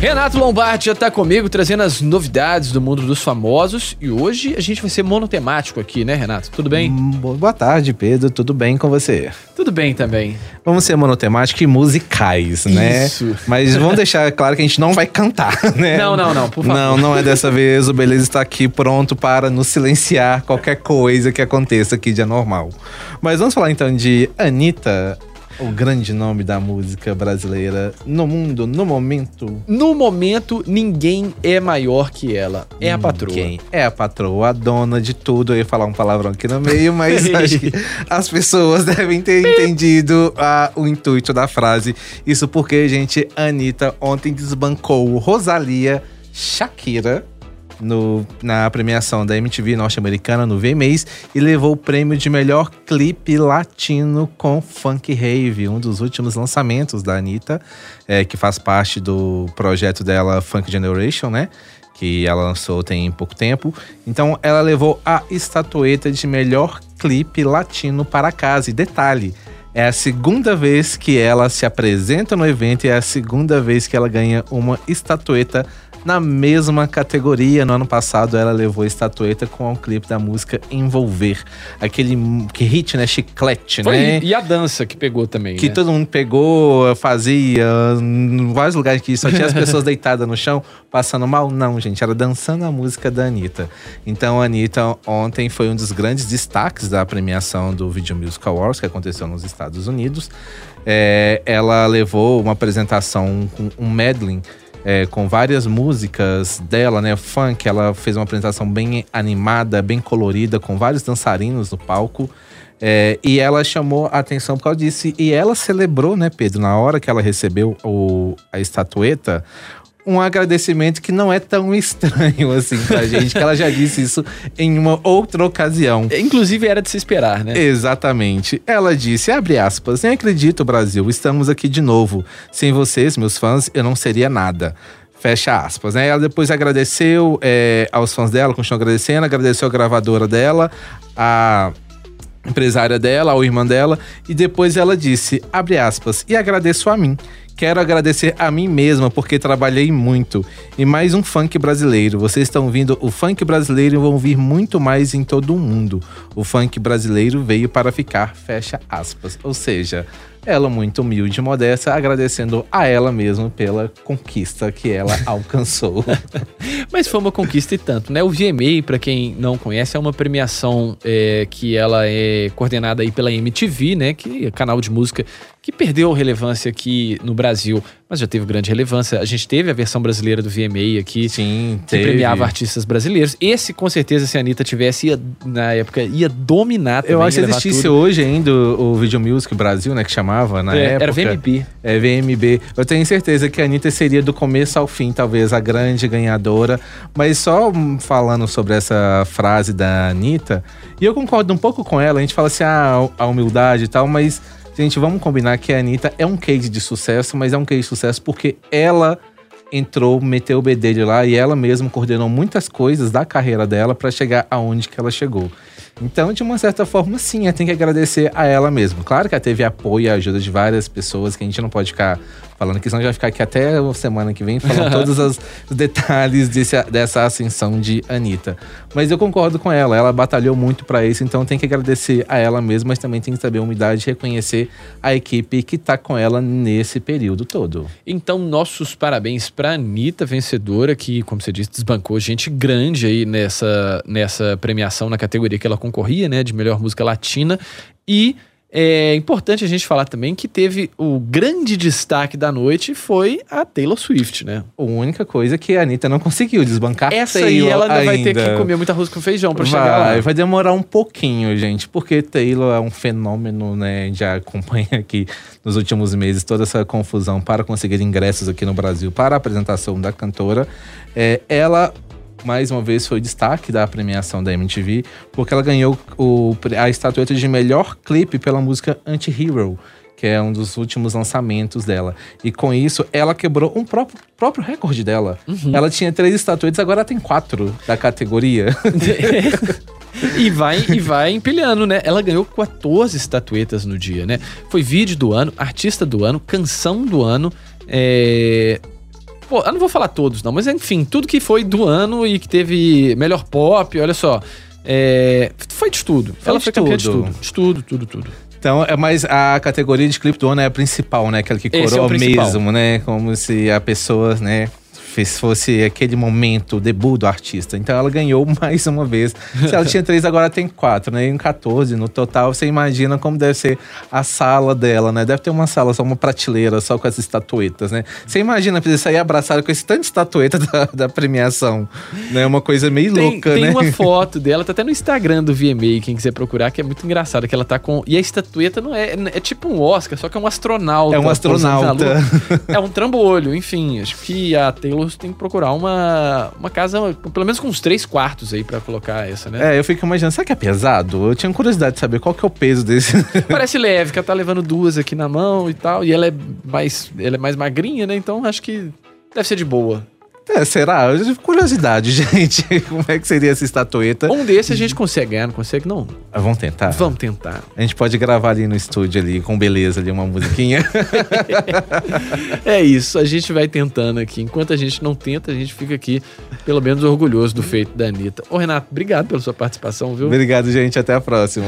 Renato Lombardi já tá comigo trazendo as novidades do mundo dos famosos e hoje a gente vai ser monotemático aqui, né, Renato? Tudo bem? Hum, Boa tarde, Pedro. Tudo bem com você? Tudo bem também. Vamos ser monotemáticos e musicais, né? Isso. Mas vamos deixar claro que a gente não vai cantar, né? Não, não, não, por favor. Não, não é dessa vez. O Beleza está aqui pronto para nos silenciar qualquer coisa que aconteça aqui de anormal. Mas vamos falar então de Anitta, o grande nome da música brasileira no mundo, no momento. No momento, ninguém é maior que ela. É a patroa. Quem é a patroa, a dona de tudo. Eu ia falar um palavrão aqui no meio, mas acho que as pessoas devem ter entendido a- o intuito da frase. Isso porque, gente, a Anitta ontem desbancou Rosalia Shakira no- na premiação da MTV norte-americana no VMAs e levou o prêmio de melhor clipe latino com Funk Rave, um dos últimos lançamentos da Anitta, é, que faz parte do projeto dela Funk Generation, né? Que ela lançou tem pouco tempo. Então ela levou a estatueta de melhor clipe latino para casa. E detalhe, é a segunda vez que ela se apresenta no evento e é a segunda vez que ela ganha uma estatueta na mesma categoria. No ano passado, ela levou a estatueta com o clipe da música Envolver. Aquele que hit, né? Chiclete, Foi, né? E a dança que pegou também, Que né? todo mundo pegou, fazia, em vários lugares que só tinha as pessoas deitadas no chão, passando mal. Não, gente, era dançando a música da Anitta. Então a Anitta ontem foi um dos grandes destaques da premiação do Video Music Awards, que aconteceu nos Estados Unidos. É, ela levou uma apresentação com um medley é, com várias músicas dela, né? Funk, ela fez uma apresentação bem animada, bem colorida, com vários dançarinos no palco. É, e ela chamou a atenção por causa disso. E ela celebrou, né, Pedro, na hora que ela recebeu o, a estatueta, um agradecimento que não é tão estranho assim pra gente, que ela já disse isso em uma outra ocasião. Inclusive era de se esperar, né? Exatamente. Ela disse, abre aspas, nem acredito, Brasil, estamos aqui de novo. Sem vocês, meus fãs, eu não seria nada. Fecha aspas, né? Ela depois agradeceu é, aos fãs dela, continuou agradecendo, agradeceu a gravadora dela, a empresária dela, a irmã dela, e depois ela disse, abre aspas, e agradeço a mim. Quero agradecer a mim mesma porque trabalhei muito. E mais um funk brasileiro. Vocês estão vindo o funk brasileiro e vão vir muito mais em todo o mundo. O funk brasileiro veio para ficar, fecha aspas. Ou seja, ela muito humilde e modesta, agradecendo a ela mesma pela conquista que ela alcançou. Mas foi uma conquista e tanto, né? O VMA, pra quem não conhece, é uma premiação é, que ela é coordenada aí pela MTV, né? Que é canal de música que perdeu relevância aqui no Brasil, mas já teve grande relevância. A gente teve a versão brasileira do VMA aqui. Sim, Que teve. premiava artistas brasileiros. Esse, com certeza, se a Anitta tivesse, ia, na época, ia dominar também. Eu acho que existisse tudo. hoje ainda o o Video Music Brasil, né? Que chamava na É, época. era VMB. É VMB. Eu tenho certeza que a Anitta seria do começo ao fim, talvez, a grande ganhadora. Mas só hum, falando sobre essa frase da Anitta, e eu concordo um pouco com ela, a gente fala assim, ah, a humildade e tal, mas, gente, vamos combinar que a Anitta é um case de sucesso, mas é um case de sucesso porque ela entrou, meteu o bedelho lá e ela mesma coordenou muitas coisas da carreira dela para chegar aonde que ela chegou. Então, de uma certa forma, sim, tem que agradecer a ela mesma. Claro que ela teve apoio e ajuda de várias pessoas, que a gente não pode ficar falando aqui, senão a gente vai ficar aqui até a semana que vem falando todos os detalhes desse- dessa ascensão de Anitta. Mas eu concordo com ela, ela batalhou muito para isso, então tem que agradecer a ela mesma, mas também tem que saber a humildade e reconhecer a equipe que tá com ela nesse período todo. Então, nossos parabéns pra Anitta, vencedora, que, como você disse, desbancou gente grande aí nessa, nessa premiação na categoria que ela concorria, né? De melhor música latina. E é importante a gente falar também que teve o grande destaque da noite foi a Taylor Swift, né? A única coisa que a Anitta não conseguiu desbancar Essa aí ela ainda vai ter que comer muita arroz com feijão pra chegar lá. Vai, vai demorar um pouquinho, gente, porque Taylor é um fenômeno, né? Já acompanha aqui nos últimos meses toda essa confusão para conseguir ingressos aqui no Brasil para a apresentação da cantora. É, ela, mais uma vez, foi destaque da premiação da MTV, porque ela ganhou o- a estatueta de melhor clipe pela música Anti-Hero. Que é um dos últimos lançamentos dela. E com isso, ela quebrou um próprio, próprio recorde dela. Ela tinha três estatuetas, agora ela tem quatro da categoria. e vai e vai empilhando, né? Ela ganhou 14 estatuetas no dia, né? Foi vídeo do ano, artista do ano, canção do ano, é... Pô, eu não vou falar todos, não, mas enfim, tudo que foi do ano e que teve melhor pop, olha só. É... Foi de tudo. Ela de foi campeã de tudo. De tudo, tudo, tudo. Então, é mais a categoria de clipe do ano é a principal, né? Aquela que Esse é coroa principal. mesmo, né? Como se a pessoa, né? Fez- fosse aquele momento, o debut do artista. Então ela ganhou mais uma vez. Se ela tinha três, agora tem quatro, né? Em 14 no total. Você imagina como deve ser a sala dela, né? Deve ter uma sala, só uma prateleira, só com as estatuetas, né? Você imagina você sair abraçado com esse tanto de estatueta da, da premiação. Né? Uma coisa meio Tem, louca, tem né? uma foto dela, tá até no Instagram do VMA, quem quiser procurar, que é muito engraçado, que ela tá com... E a estatueta não é... É tipo um Oscar, só que é um astronauta. É um astronauta. É um trambolho, enfim. Acho que a Taylor tem que procurar uma, uma casa, pelo menos com uns três quartos aí pra colocar essa, né? É, eu fico imaginando, será que é pesado? Eu tinha curiosidade de saber qual que é o peso desse. Parece leve, que ela tá levando duas aqui na mão e tal. E ela é mais, ela é mais magrinha, né? Então acho que deve ser de boa. É, será? Eu tive curiosidade, gente. Como é que seria essa estatueta? Um desse a gente consegue ganhar, não consegue? Não. Ah, Vamos tentar? Vamos tentar. A gente pode gravar ali no estúdio ali, com beleza ali, uma musiquinha. É isso, a gente vai tentando aqui. Enquanto a gente não tenta, a gente fica aqui, pelo menos, orgulhoso do feito da Anitta. Ô, Renato, obrigado pela sua participação, viu? Obrigado, gente. Até a próxima.